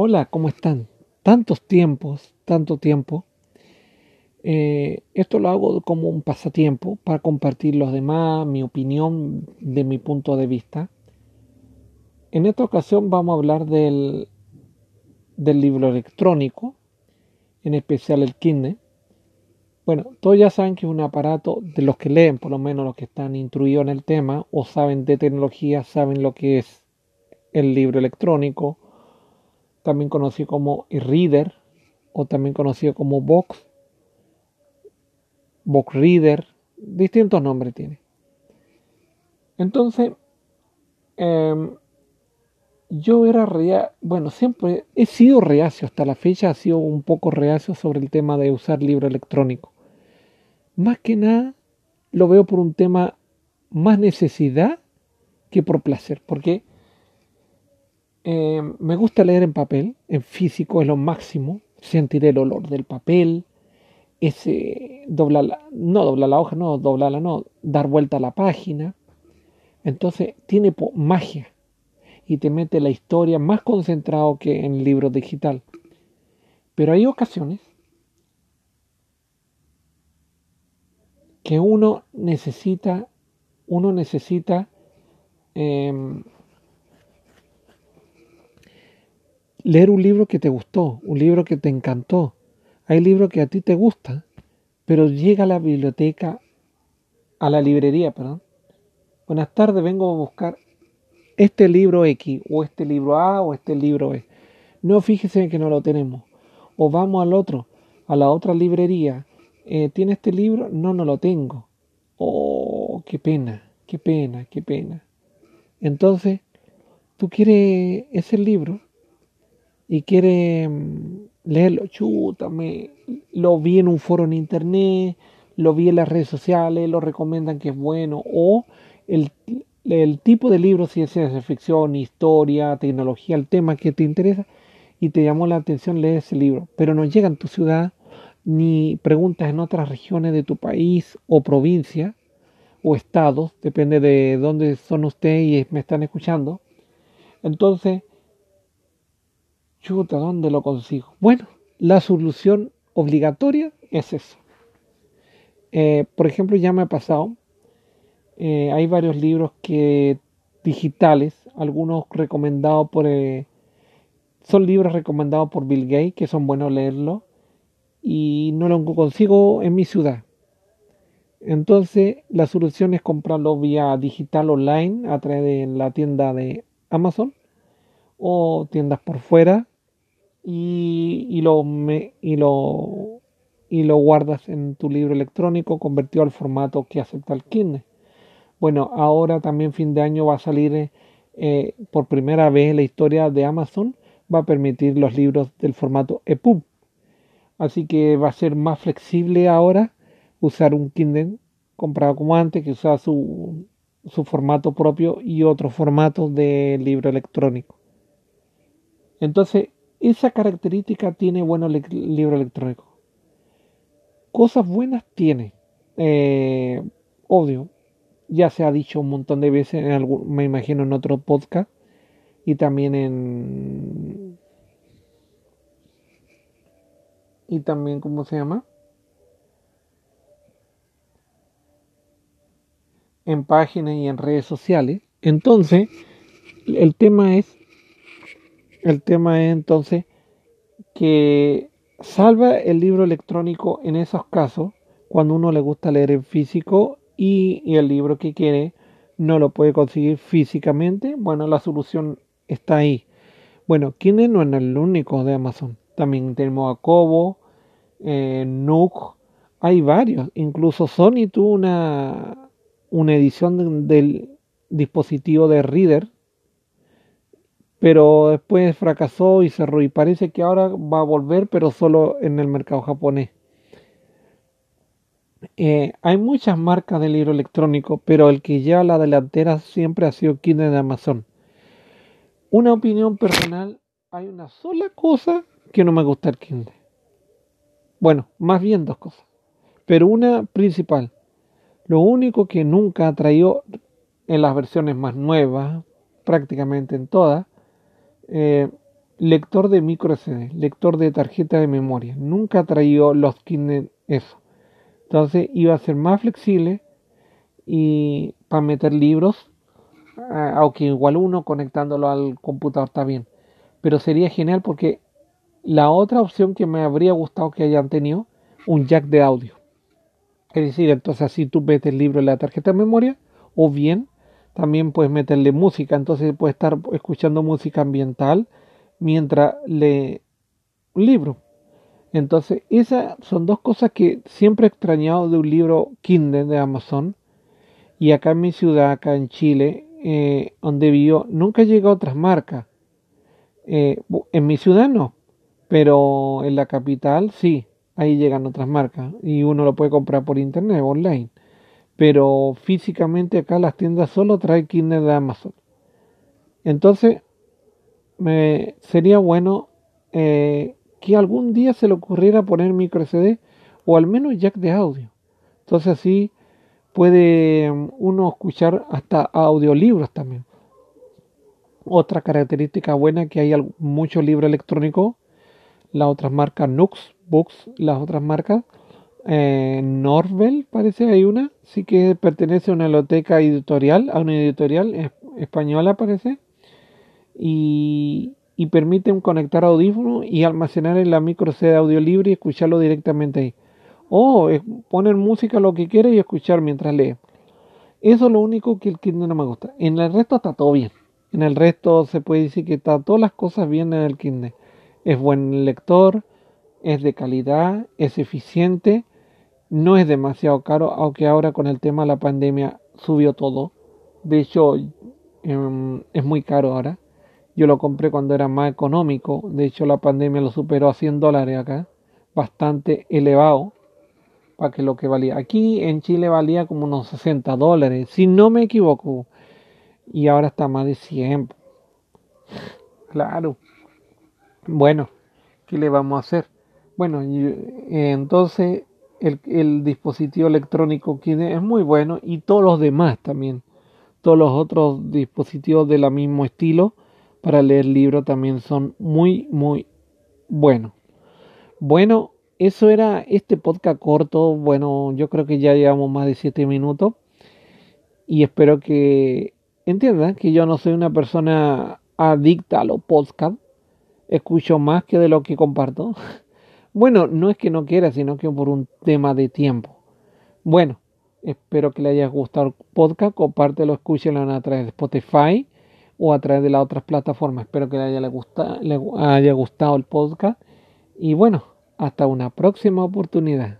Hola, ¿cómo están? Tantos tiempos, tanto tiempo. Eh, esto lo hago como un pasatiempo para compartir los demás, mi opinión de mi punto de vista. En esta ocasión vamos a hablar del, del libro electrónico, en especial el Kindle. Bueno, todos ya saben que es un aparato de los que leen, por lo menos los que están instruidos en el tema o saben de tecnología, saben lo que es el libro electrónico también conocido como e-reader o también conocido como box, box reader, distintos nombres tiene. Entonces, em, yo era reacio, bueno, siempre he sido reacio hasta la fecha, ha sido un poco reacio sobre el tema de usar libro electrónico. Más que nada, lo veo por un tema más necesidad que por placer, porque eh, me gusta leer en papel, en físico es lo máximo, sentir el olor del papel, ese doblar no doblar la hoja, no doblarla, no, dar vuelta a la página. Entonces tiene magia y te mete la historia más concentrado que en el libro digital. Pero hay ocasiones que uno necesita, uno necesita em, leer un libro que te gustó, un libro que te encantó. Hay libros que a ti te gustan, pero llega a la biblioteca, a la librería, perdón. Buenas tardes, vengo a buscar este libro X, o este libro A, o este libro E. No fíjese que no lo tenemos. O vamos al otro, a la otra librería. Eh, ¿Tiene este libro? No, no lo tengo. Oh, qué pena, qué pena, qué pena. Entonces, tú quieres ese libro y quiere mm, leerlo, chuta, lo vi en un foro en internet, lo vi en las redes sociales, lo recomiendan que es bueno, o el, tipo de libro, si es ciencia ficción, historia, tecnología, el tema que te interesa y te llamó la atención, lee ese libro, pero no llega en tu ciudad, ni preguntas en otras regiones de tu país o provincia o estados, depende de dónde son ustedes y me están escuchando. Entonces, chuta, ¿dónde lo consigo? Bueno, la solución obligatoria es eso. Eh, por ejemplo, ya me ha pasado, eh, hay varios libros que digitales, algunos recomendados por... Eh, son libros recomendados por Bill Gates, que son buenos leerlos, y no lo consigo en mi ciudad. Entonces, la solución es comprarlo vía digital online a través de la tienda de Amazon o tiendas por fuera y, lo, y, lo, y lo guardas en tu libro electrónico convertido al formato que acepta el Kindle. Bueno, ahora también fin de año va a salir eh, por primera vez la historia de Amazon, va a permitir los libros del formato EPUB. Así que va a ser más flexible ahora usar un Kindle comprado como antes, que usaba su, su formato propio y otro formato de libro electrónico. Entonces, esa característica tiene bueno el libro electrónico. Cosas buenas tiene. Eh, obvio, ya se ha dicho un montón de veces, en algún, me imagino en otro podcast y también en... Y también, ¿cómo se llama? En páginas y en redes sociales. Entonces, el tema es el tema es entonces que salva el libro electrónico en esos casos cuando uno le gusta leer en físico y, el libro que quiere no lo puede conseguir físicamente. Bueno, la solución está ahí. Bueno, Kindle no es el único de Amazon. También tenemos a Kobo, eh, Nook, hay varios. Incluso Sony tuvo una, una edición del dispositivo de Reader pero después fracasó y cerró y parece que ahora va a volver pero solo en el mercado japonés. Eh, hay muchas marcas de libro electrónico, pero el que lleva la delantera siempre ha sido Kindle de Amazon. Una opinión personal, hay una sola cosa que no me gusta el Kindle. Bueno, más bien dos cosas, pero una principal. Lo único que nunca ha traído en las versiones más nuevas, prácticamente en todas, eh, lector de micro SD, lector de tarjeta de memoria. Nunca traído los Kindle eso. Entonces iba a ser más flexible y para meter libros, aunque igual uno conectándolo al computador está bien. Pero sería genial porque la otra opción que me habría gustado que hayan tenido, un jack de audio. Es decir, entonces así tú metes el libro en la tarjeta de memoria o bien también puedes meterle música, entonces puedes estar escuchando música ambiental mientras lee un libro. Entonces, esas son dos cosas que siempre he extrañado de un libro Kindle de Amazon. Y acá en mi ciudad, acá en Chile, eh, donde vivo, nunca llega a otras marcas. Eh, en mi ciudad no, pero en la capital sí, ahí llegan otras marcas y uno lo puede comprar por internet, online pero físicamente acá las tiendas solo traen Kindle de Amazon. Entonces, me, sería bueno eh, que algún día se le ocurriera poner micro SD o al menos jack de audio. Entonces así puede um, uno escuchar hasta audiolibros también. Otra característica buena que hay muchos libros electrónicos, las otras marcas Nux, Books, las otras marcas eh, Norvel, parece, hay una, sí que pertenece a una biblioteca editorial, a una editorial española, parece, y, y permiten conectar audífonos y almacenar en la micro CD audio libre y escucharlo directamente ahí. O poner música lo que quiera y escuchar mientras lee. Eso es lo único que el Kindle no me gusta. En el resto está todo bien. En el resto se puede decir que está todas las cosas bien en el Kindle. Es buen lector, es de calidad, es eficiente no es demasiado caro, aunque ahora con el tema de la pandemia subió todo. De hecho, em, es muy caro ahora. Yo lo compré cuando era más económico. De hecho, la pandemia lo superó a 100 dólares acá. Bastante elevado. Para que lo que valía. Aquí en Chile valía como unos 60 dólares. Si no me equivoco. Y ahora está más de 100. Claro. Bueno, ¿qué le vamos a hacer? Bueno, entonces el, dispositivo electrónico Kindle es muy bueno y todos los demás también. Todos los otros dispositivos del mismo estilo para leer libros también son muy, muy buenos. Bueno, eso era este podcast corto. Bueno, yo creo que ya llevamos más de 7 minutos. Y espero que entiendan que yo no soy una persona adicta a los podcasts. Escucho más que de lo que comparto. Bueno, no es que no quiera, sino que por un tema de tiempo. Bueno, espero que le haya gustado el podcast. Compártelo, escúchenlo a través de Spotify o a través de las otras plataformas. Espero que le haya, le haya gustado el podcast. Y bueno, hasta una próxima oportunidad.